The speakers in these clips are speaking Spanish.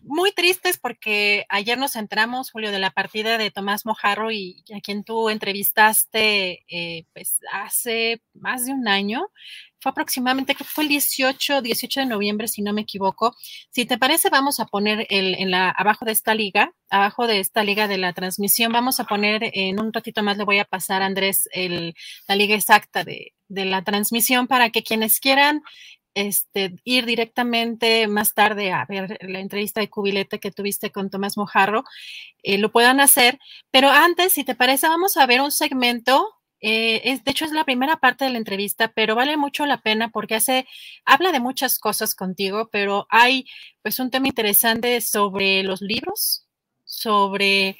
muy tristes porque ayer nos enteramos, Julio, de la partida de Tomás Mojarro y a quien tú entrevistaste eh, pues hace más de un año. Fue aproximadamente, creo que fue el 18, 18 de noviembre, si no me equivoco. Si te parece, vamos a poner el, en la, abajo de esta liga, abajo de esta liga de la transmisión, vamos a poner en un ratito más, le voy a pasar a Andrés el, la liga exacta de, de la transmisión para que quienes quieran este, ir directamente más tarde a ver la entrevista de cubilete que tuviste con Tomás Mojarro, eh, lo puedan hacer. Pero antes, si te parece, vamos a ver un segmento. Eh, es, de hecho, es la primera parte de la entrevista, pero vale mucho la pena porque hace, habla de muchas cosas contigo, pero hay pues un tema interesante sobre los libros, sobre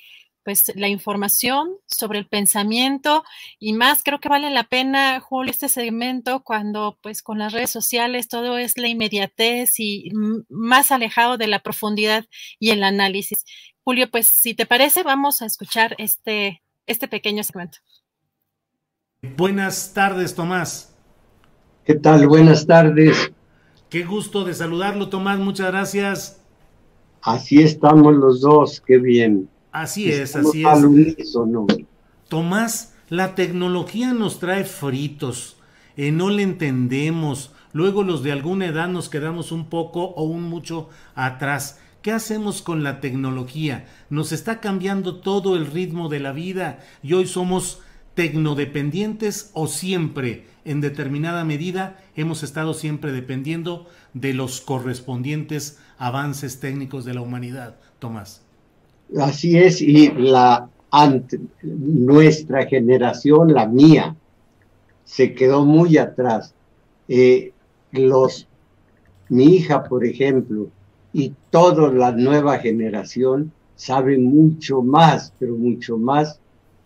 pues la información sobre el pensamiento y más creo que vale la pena Julio este segmento cuando pues con las redes sociales todo es la inmediatez y más alejado de la profundidad y el análisis. Julio, pues si te parece vamos a escuchar este este pequeño segmento. Buenas tardes, Tomás. ¿Qué tal? Buenas tardes. Qué gusto de saludarlo, Tomás. Muchas gracias. Así estamos los dos. Qué bien. Así es, así es. Tomás, la tecnología nos trae fritos, eh, no le entendemos, luego los de alguna edad nos quedamos un poco o un mucho atrás. ¿Qué hacemos con la tecnología? Nos está cambiando todo el ritmo de la vida y hoy somos tecnodependientes o siempre, en determinada medida, hemos estado siempre dependiendo de los correspondientes avances técnicos de la humanidad. Tomás. Así es, y la nuestra generación, la mía, se quedó muy atrás. Eh, los, mi hija, por ejemplo, y toda la nueva generación saben mucho más, pero mucho más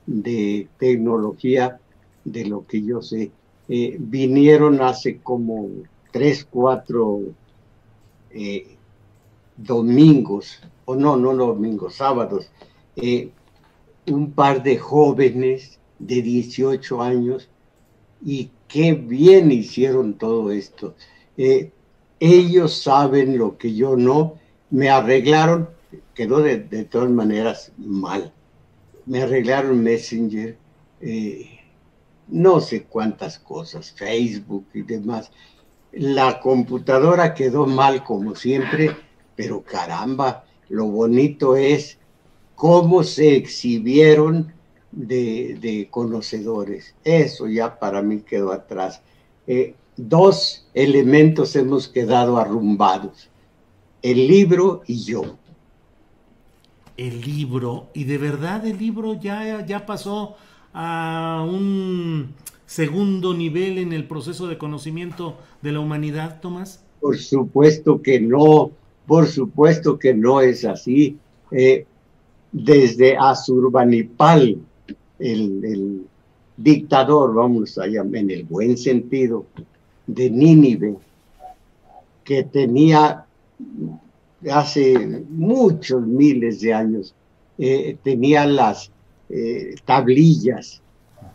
de tecnología de lo que yo sé. Eh, vinieron hace como tres, cuatro eh, domingos o no, no domingos, sábados, eh, un par de jóvenes de 18 años y qué bien hicieron todo esto. Eh, ellos saben lo que yo no, me arreglaron, quedó de, todas maneras mal, me arreglaron Messenger, eh, no sé cuántas cosas, Facebook y demás. La computadora quedó mal como siempre, pero caramba, lo bonito es cómo se exhibieron de, conocedores. Eso ya para mí quedó atrás. Eh, dos elementos hemos quedado arrumbados, el libro y yo. El libro, y de verdad el libro ya, ya pasó a un segundo nivel en el proceso de conocimiento de la humanidad, Tomás? Por supuesto que no. Por supuesto que no es así. Eh, desde Azurbanipal, el, el, dictador, vamos a en el buen sentido, de Nínive, que tenía hace muchos miles de años, eh, tenía las eh, tablillas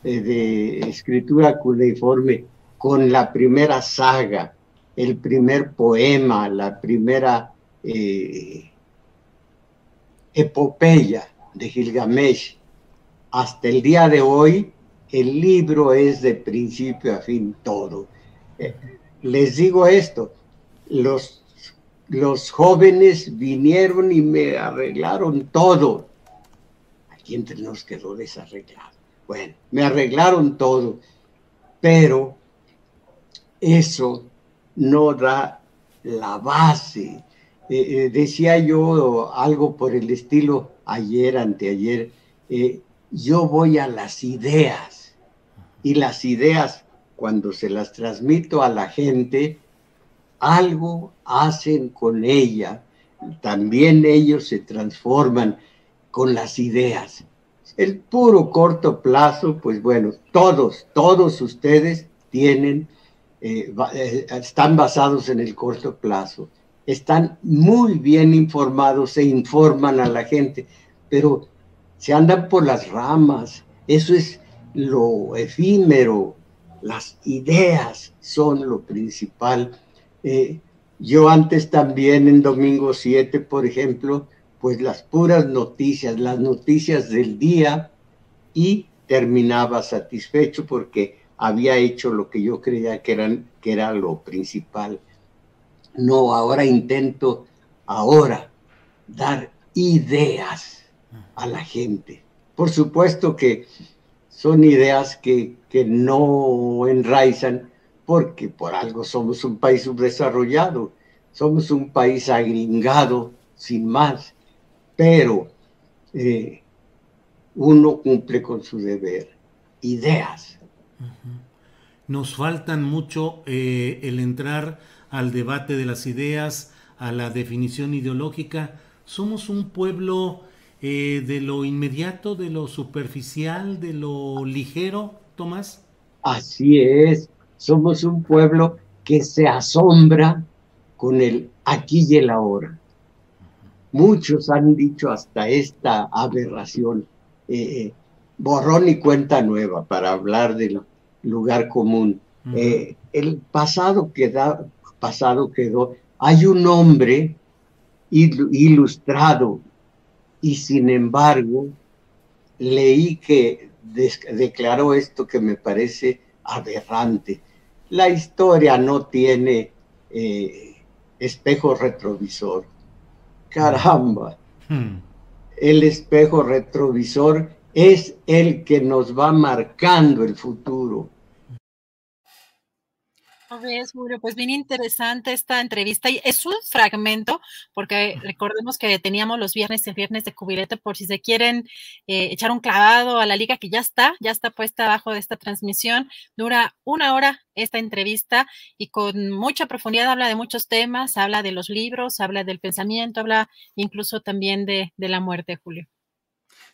de escritura cuneiforme con la primera saga, el primer poema, la primera eh, epopeya de Gilgamesh hasta el día de hoy, el libro es de principio a fin todo. Eh, les digo esto, los, los jóvenes vinieron y me arreglaron todo. Aquí entre nos quedó desarreglado. Bueno, me arreglaron todo, pero eso no da la base. Eh, eh, decía yo algo por el estilo ayer, anteayer, yo voy a las ideas y las ideas cuando se las transmito a la gente, algo hacen con ella. También ellos se transforman con las ideas. El puro corto plazo, pues bueno, todos, todos ustedes tienen, eh, eh, están basados en el corto plazo, están muy bien informados e informan a la gente, pero se andan por las ramas, eso es lo efímero, las ideas son lo principal. Eh, yo antes también en Domingo 7, por ejemplo, pues las puras noticias, las noticias del día y terminaba satisfecho porque había hecho lo que yo creía que, eran, que era lo principal. No, ahora intento ahora dar ideas a la gente. Por supuesto que son ideas que, no enraizan porque por algo somos un país subdesarrollado, somos un país agringado, sin más, pero eh, uno cumple con su deber. Ideas. Nos faltan mucho eh, el entrar al debate de las ideas, a la definición ideológica. Somos un pueblo eh, de lo inmediato, de lo superficial, de lo ligero, Tomás? Así es, somos un pueblo que se asombra con el aquí y el ahora. Muchos han dicho hasta esta aberración, eh, eh, borrón y cuenta nueva para hablar del lugar común. el pasado, queda, pasado quedó. Hay un hombre ilustrado y sin embargo leí que declaró esto que me parece aberrante. La historia no tiene eh, espejo retrovisor. Caramba. Hmm. El espejo retrovisor es el que nos va marcando el futuro. Pues bien interesante esta entrevista. Y es un fragmento, porque recordemos que teníamos los viernes y el viernes de cubilete, por si se quieren eh, echar un clavado a la liga que ya está, ya está puesta abajo de esta transmisión. Dura una hora esta entrevista y con mucha profundidad habla de muchos temas, habla de los libros, habla del pensamiento, habla incluso también de, de la muerte, Julio.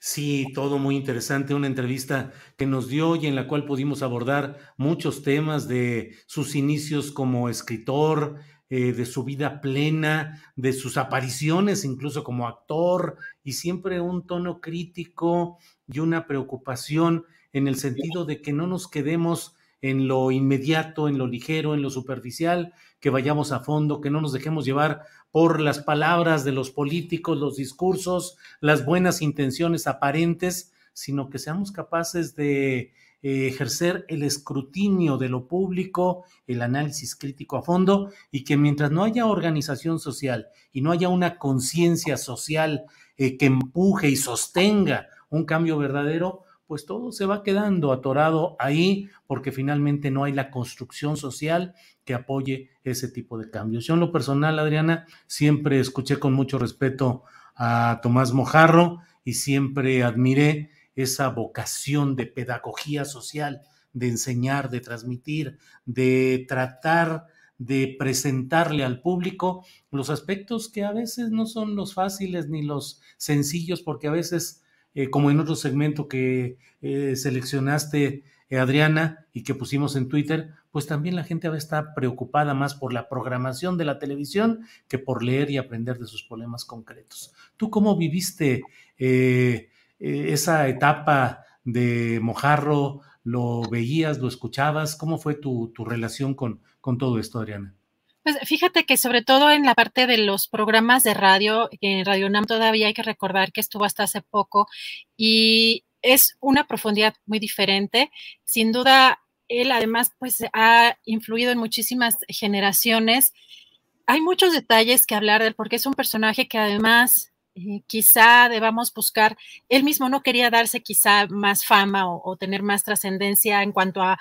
Sí, todo muy interesante, una entrevista que nos dio y en la cual pudimos abordar muchos temas de sus inicios como escritor, eh, de su vida plena, de sus apariciones incluso como actor y siempre un tono crítico y una preocupación en el sentido de que no nos quedemos en lo inmediato, en lo ligero, en lo superficial, que vayamos a fondo, que no nos dejemos llevar por las palabras de los políticos, los discursos, las buenas intenciones aparentes, sino que seamos capaces de eh, ejercer el escrutinio de lo público, el análisis crítico a fondo, y que mientras no haya organización social y no haya una conciencia social eh, que empuje y sostenga un cambio verdadero, pues todo se va quedando atorado ahí porque finalmente no hay la construcción social que apoye ese tipo de cambios. Yo en lo personal, Adriana, siempre escuché con mucho respeto a Tomás Mojarro y siempre admiré esa vocación de pedagogía social, de enseñar, de transmitir, de tratar de presentarle al público los aspectos que a veces no son los fáciles ni los sencillos, porque a veces eh, como en otro segmento que eh, seleccionaste, eh, Adriana, y que pusimos en Twitter, pues también la gente está preocupada más por la programación de la televisión que por leer y aprender de sus problemas concretos. ¿Tú cómo viviste esa etapa de Mojarro? ¿Lo veías, lo escuchabas? ¿Cómo fue tu, tu relación con, con todo esto, Adriana? Pues fíjate que sobre todo en la parte de los programas de radio, en Radio NAM todavía hay que recordar que estuvo hasta hace poco y es una profundidad muy diferente. Sin duda, él además pues ha influido en muchísimas generaciones. Hay muchos detalles que hablar de él porque es un personaje que además quizá debamos buscar, él mismo no quería darse quizá más fama o, tener más trascendencia en cuanto a,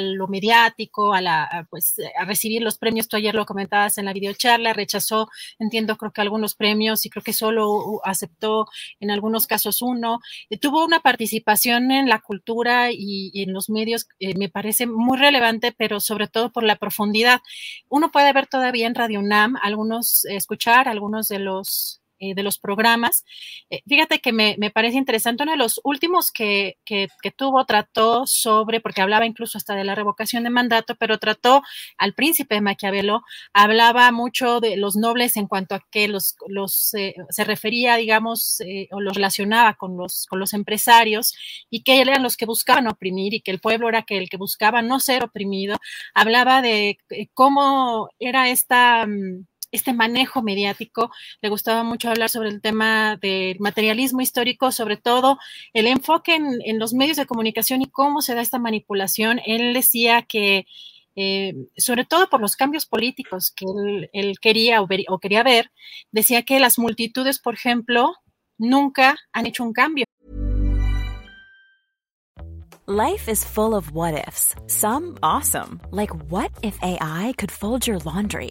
lo mediático, a, la, pues, a recibir los premios, tú ayer lo comentabas en la videocharla, rechazó, entiendo, creo que algunos premios y creo que solo aceptó en algunos casos uno, eh, tuvo una participación en la cultura y, en los medios, eh, me parece muy relevante, pero sobre todo por la profundidad. Uno puede ver todavía en Radio UNAM, algunos, escuchar algunos de los eh, de los programas. Eh, fíjate que me, parece interesante, uno de los últimos que, que, tuvo trató sobre, porque hablaba incluso hasta de la revocación de mandato, pero trató al príncipe de Maquiavelo, hablaba mucho de los nobles en cuanto a que los, los eh, se refería, digamos, o los relacionaba con los, con los empresarios y que eran los que buscaban oprimir y que el pueblo era que el que buscaba no ser oprimido. Hablaba de cómo era esta... Este manejo mediático. Le gustaba mucho hablar sobre el tema del materialismo histórico, sobre todo el enfoque en, los medios de comunicación y cómo se da esta manipulación. Él decía que, eh, sobre todo por los cambios políticos que él, quería o, o quería ver, decía que las multitudes, por ejemplo, nunca han hecho un cambio. Life is full of what ifs. Some awesome, like what if AI could fold your laundry?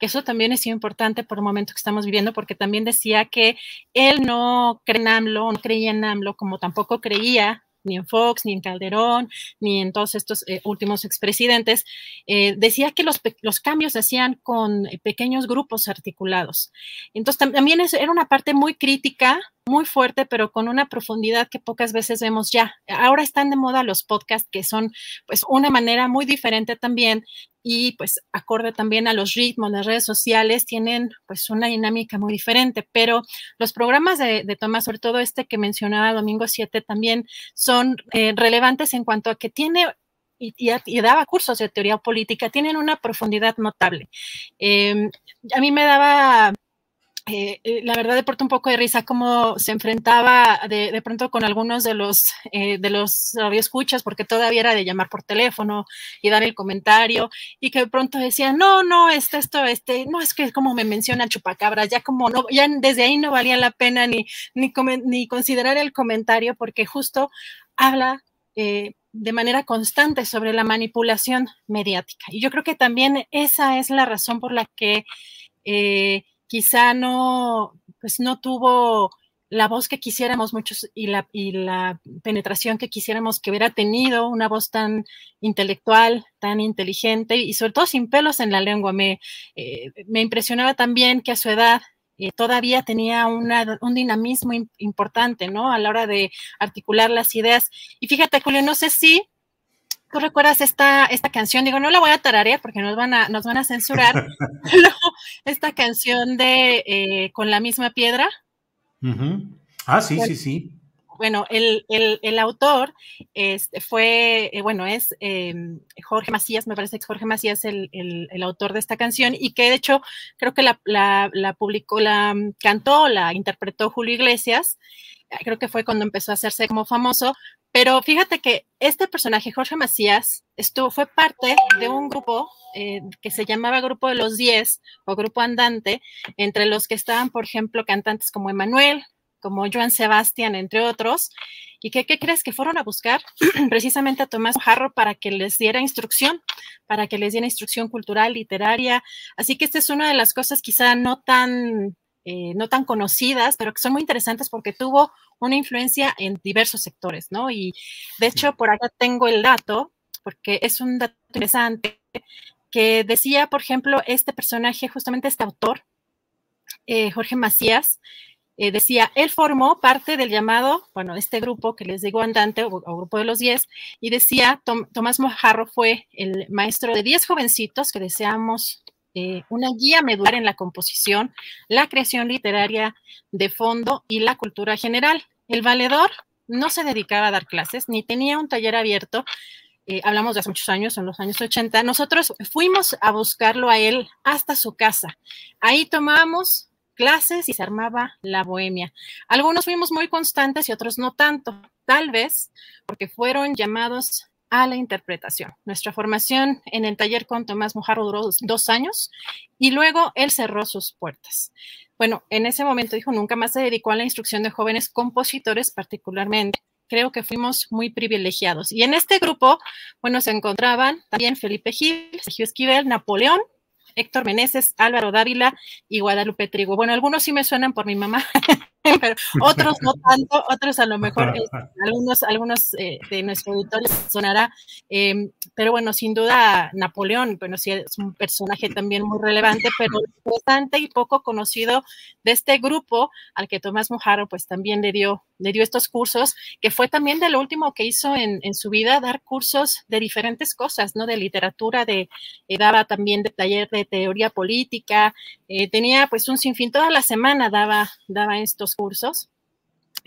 Eso también es importante por el momento que estamos viviendo, porque también decía que él no cree en AMLO, no creía en AMLO, como tampoco creía ni en Fox, ni en Calderón, ni en todos estos eh, últimos expresidentes, eh, decía que los, cambios se hacían con pequeños grupos articulados. Entonces también era una parte muy crítica muy fuerte, pero con una profundidad que pocas veces vemos ya. Ahora están de moda los podcasts, que son pues una manera muy diferente también y pues acorde también a los ritmos, las redes sociales tienen pues una dinámica muy diferente, pero los programas de, Tomás, sobre todo este que mencionaba Domingo 7, también son eh, relevantes en cuanto a que tiene y, daba cursos de teoría política, tienen una profundidad notable. Em, a mí me daba eh, eh, la verdad de pronto un poco de risa cómo se enfrentaba de, pronto con algunos de los eh, de los radioescuchas porque todavía era de llamar por teléfono y dar el comentario y que de pronto decía no no este esto este no es que como me menciona chupacabras ya como no ya desde ahí no valía la pena ni ni, ni considerar el comentario porque justo habla de manera constante sobre la manipulación mediática y yo creo que también esa es la razón por la que quizá no, pues no tuvo la voz que quisiéramos muchos y la, y la penetración que quisiéramos que hubiera tenido, una voz tan intelectual, tan inteligente y sobre todo sin pelos en la lengua. Me, eh, me impresionaba también que a su edad eh, todavía tenía una, un dinamismo importante, ¿no? A la hora de articular las ideas. Y fíjate, Julio, no sé si ¿Tú recuerdas esta, esta canción? Digo, no la voy a tararear porque nos van a, nos van a censurar. esta canción de eh, Con la misma piedra. Ah, sí, sí, sí. Bueno, el, autor este, fue, eh, bueno, es em, Jorge Macías, me parece que Jorge Macías el, el, autor de esta canción y que de hecho creo que la, la, la publicó, la cantó, la interpretó Julio Iglesias creo que fue cuando empezó a hacerse como famoso, pero fíjate que este personaje, Jorge Macías, fue parte de un grupo eh, que se llamaba Grupo de los Diez o Grupo Andante, entre los que estaban, por ejemplo, cantantes como Emanuel, como Joan Sebastián, entre otros. ¿Y qué, qué crees que fueron a buscar? Precisamente a Tomás Jarro para que les diera instrucción, para que les diera instrucción cultural, literaria. Así que esta es una de las cosas quizá no tan eh, no tan conocidas, pero que son muy interesantes porque tuvo una influencia en diversos sectores, ¿no? Y de hecho, por acá tengo el dato, porque es un dato interesante, que decía, por ejemplo, este personaje, justamente este autor, eh, Jorge Macías, eh, decía, él formó parte del llamado, bueno, este grupo que les digo andante o, grupo de los 10, y decía, Tomás Mojarro fue el maestro de 10 jovencitos que deseamos eh, una guía medular en la composición, la creación literaria de fondo y la cultura general. El valedor no se dedicaba a dar clases ni tenía un taller abierto. Eh, hablamos de hace muchos años, en los años 80. Nosotros fuimos a buscarlo a él hasta su casa. Ahí tomábamos clases y se armaba la bohemia. Algunos fuimos muy constantes y otros no tanto, tal vez porque fueron llamados a la interpretación. Nuestra formación en el taller con Tomás Mojarro duró dos años y luego él cerró sus puertas. Bueno, en ese momento dijo, nunca más se dedicó a la instrucción de jóvenes compositores particularmente. Creo que fuimos muy privilegiados. Y en este grupo, bueno, se encontraban también Felipe Gil, Sergio Esquivel, Napoleón, Héctor Meneses, Álvaro Dávila y Guadalupe Trigo. Bueno, algunos sí me suenan por mi mamá, pero otros no tanto, otros a lo mejor, este, algunos, algunos eh, de nuestro auditorio sonará, em, pero bueno, sin duda Napoleón, bueno, sí es un personaje también muy relevante, pero bastante y poco conocido de este grupo al que Tomás Mojaro pues también le dio, le dio estos cursos, que fue también de lo último que hizo en, en su vida, dar cursos de diferentes cosas, ¿no? De literatura, de, eh, daba también de taller de teoría política, eh, tenía pues un sinfín, toda la semana daba, daba estos cursos.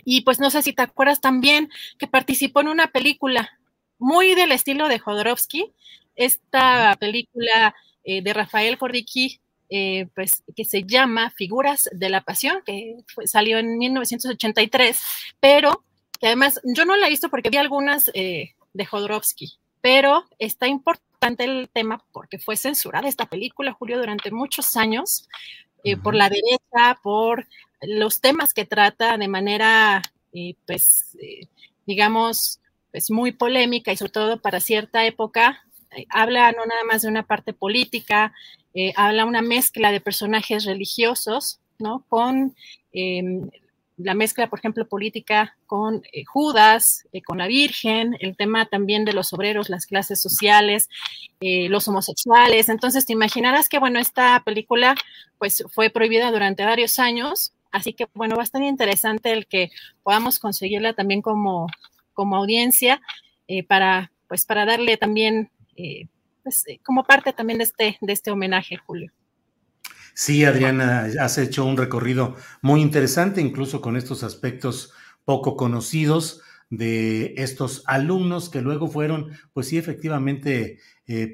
Y pues no sé si te acuerdas también que participó en una película muy del estilo de Jodorowsky, esta película eh, de Rafael Cordiqui, eh, pues que se llama Figuras de la Pasión, que salió en 1983, pero que además yo no la he visto porque vi algunas eh, de Jodorowsky, pero está importante el tema porque fue censurada esta película, Julio, durante muchos años, por la derecha, por los temas que trata de manera, eh, pues, eh, digamos, pues muy polémica y sobre todo para cierta época, eh, habla no nada más de una parte política, habla una mezcla de personajes religiosos, ¿no? Con la mezcla, por ejemplo, política con Judas, con la Virgen, el tema también de los obreros, las clases sociales, los homosexuales. Entonces, te imaginarás que, bueno, esta película pues fue prohibida durante varios años Así que, bueno, bastante interesante el que podamos conseguirla también como, como audiencia eh, para, pues, para darle también, eh, pues, eh, como parte también de este, de este homenaje, Julio. Sí, Adriana, has hecho un recorrido muy interesante, incluso con estos aspectos poco conocidos de estos alumnos que luego fueron, pues sí, efectivamente,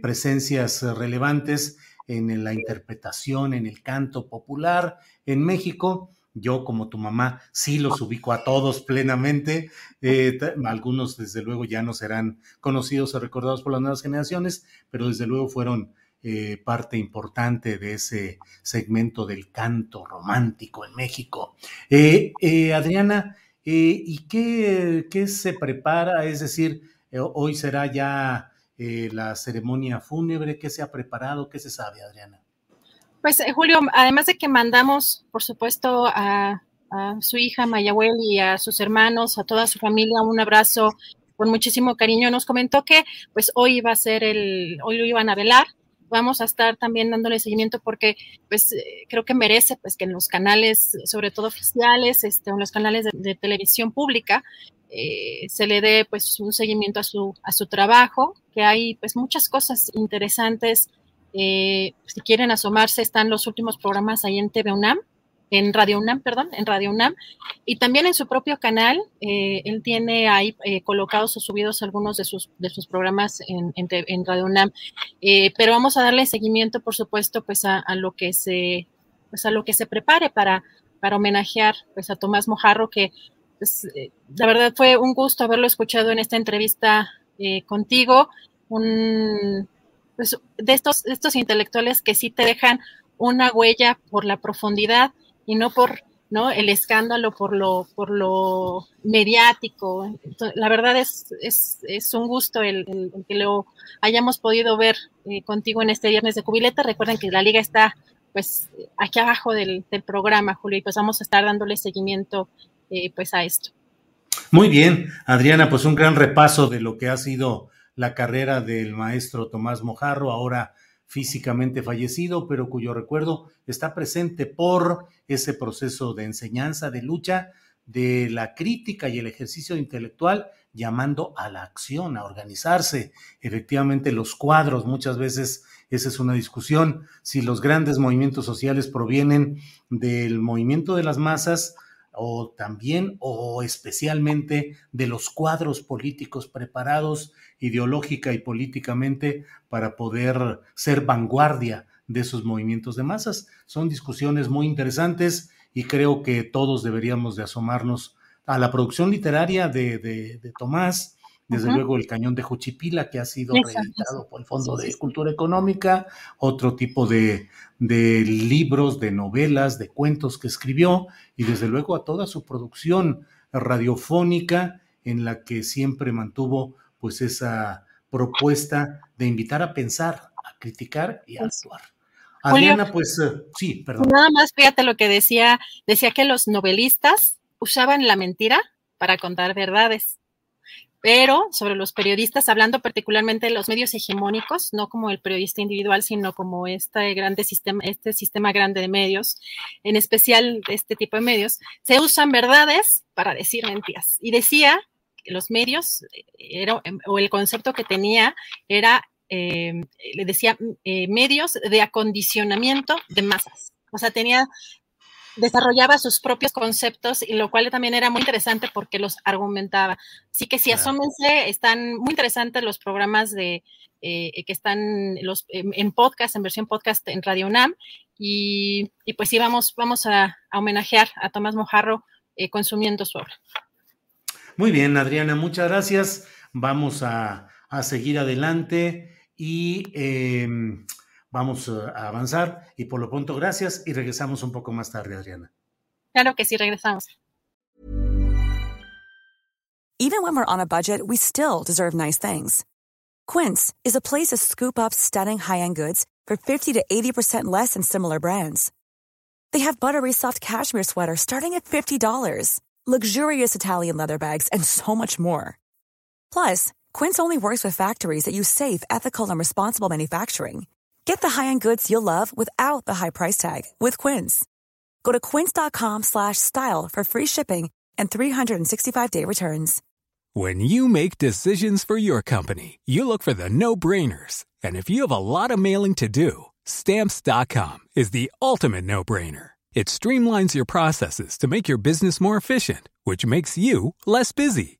presencias relevantes en la interpretación, en el canto popular en México yo, como tu mamá, sí los ubico a todos plenamente. Eh, algunos, desde luego, ya no serán conocidos o recordados por las nuevas generaciones, pero desde luego fueron eh, parte importante de ese segmento del canto romántico en México. Eh, Adriana, ¿y qué, qué, se prepara? Es decir, hoy será ya la ceremonia fúnebre. ¿Qué se ha preparado? ¿Qué se sabe, Adriana? Pues eh, Julio, además de que mandamos, por supuesto, a, su hija Mayahuel y a sus hermanos, a toda su familia, un abrazo con muchísimo cariño, nos comentó que pues hoy iba a ser el, hoy lo iban a velar, vamos a estar también dándole seguimiento porque pues eh, creo que merece pues que en los canales, sobre todo oficiales, este, en los canales de, televisión pública, eh, se le dé pues un seguimiento a su, a su trabajo, que hay pues muchas cosas interesantes eh, si quieren asomarse, están los últimos programas ahí en TV UNAM, en Radio UNAM, perdón, en Radio UNAM, y también en su propio canal. Eh, él tiene ahí eh, colocados o subidos algunos de sus, de sus programas en, en, Radio UNAM. pero vamos a darle seguimiento, por supuesto, pues a, lo que se, pues a lo que se prepare para, para homenajear pues a Tomás Mojarro, que pues, la verdad fue un gusto haberlo escuchado en esta entrevista contigo, un, pues, de estos, estos intelectuales que sí te dejan una huella por la profundidad y no por ¿no? el escándalo, por lo, por lo mediático. la verdad es, es, un gusto el, que lo hayamos podido ver eh, contigo en este viernes de cubileta. Recuerden que la liga está pues aquí abajo del, programa, Julio, y pues vamos a estar dándole seguimiento eh, pues a esto. Muy bien, Adriana, pues un gran repaso de lo que ha sido la carrera del maestro Tomás Mojarro, ahora físicamente fallecido, pero cuyo recuerdo está presente por ese proceso de enseñanza, de lucha, de la crítica y el ejercicio intelectual, llamando a la acción, a organizarse. Efectivamente, los cuadros, muchas veces esa es una discusión, si los grandes movimientos sociales provienen del movimiento de las masas o también o especialmente de los cuadros políticos preparados ideológica y políticamente para poder ser vanguardia de esos movimientos de masas. Son discusiones muy interesantes y creo que todos deberíamos de asomarnos a la producción literaria de, de Tomás, desde luego el cañón de Juchipila, que ha sido reeditado por el Fondo de Cultura Económica, otro tipo de, de, libros, de novelas, de cuentos que escribió, y desde luego a toda su producción radiofónica, en la que siempre mantuvo pues esa propuesta de invitar a pensar, a criticar y a actuar. Adriana, pues eh, sí, perdón. Nada más fíjate lo que decía, decía que los novelistas usaban la mentira para contar verdades pero sobre los periodistas, hablando particularmente de los medios hegemónicos, no como el periodista individual, sino como este grande sistema, este sistema grande de medios, en especial este tipo de medios, se usan verdades para decir mentiras. Y decía que los medios, era, o el concepto que tenía era, eh, le decía, eh, medios de acondicionamiento de masas. O sea, tenía desarrollaba sus propios conceptos y lo cual también era muy interesante porque los argumentaba. Así que si asómense, están muy interesantes los programas de eh, que están los, en, podcast, en versión podcast en Radio UNAM. Y, pues sí, vamos, vamos a, homenajear a Tomás Mojarro eh, consumiendo su obra. Muy bien, Adriana, muchas gracias. Vamos a, a seguir adelante y em, vamos eh, a avanzar y por lo pronto gracias y regresamos un poco más tarde, Adriana. Claro que sí, regresamos. Even when we're on a budget, we still deserve nice things. Quince is a place to scoop up stunning high-end goods for 50 to 80% less than similar brands. They have buttery soft cashmere sweaters starting at $50, luxurious Italian leather bags, and so much more. Plus, Quince only works with factories that use safe, ethical, and responsible manufacturing. Get the high-end goods you'll love without the high price tag with Quince. Go to quince.com slash style for free shipping and 365-day returns. When you make decisions for your company, you look for the no-brainers. And if you have a lot of mailing to do, stamps.com is the ultimate no-brainer. It streamlines your processes to make your business more efficient, which makes you less busy.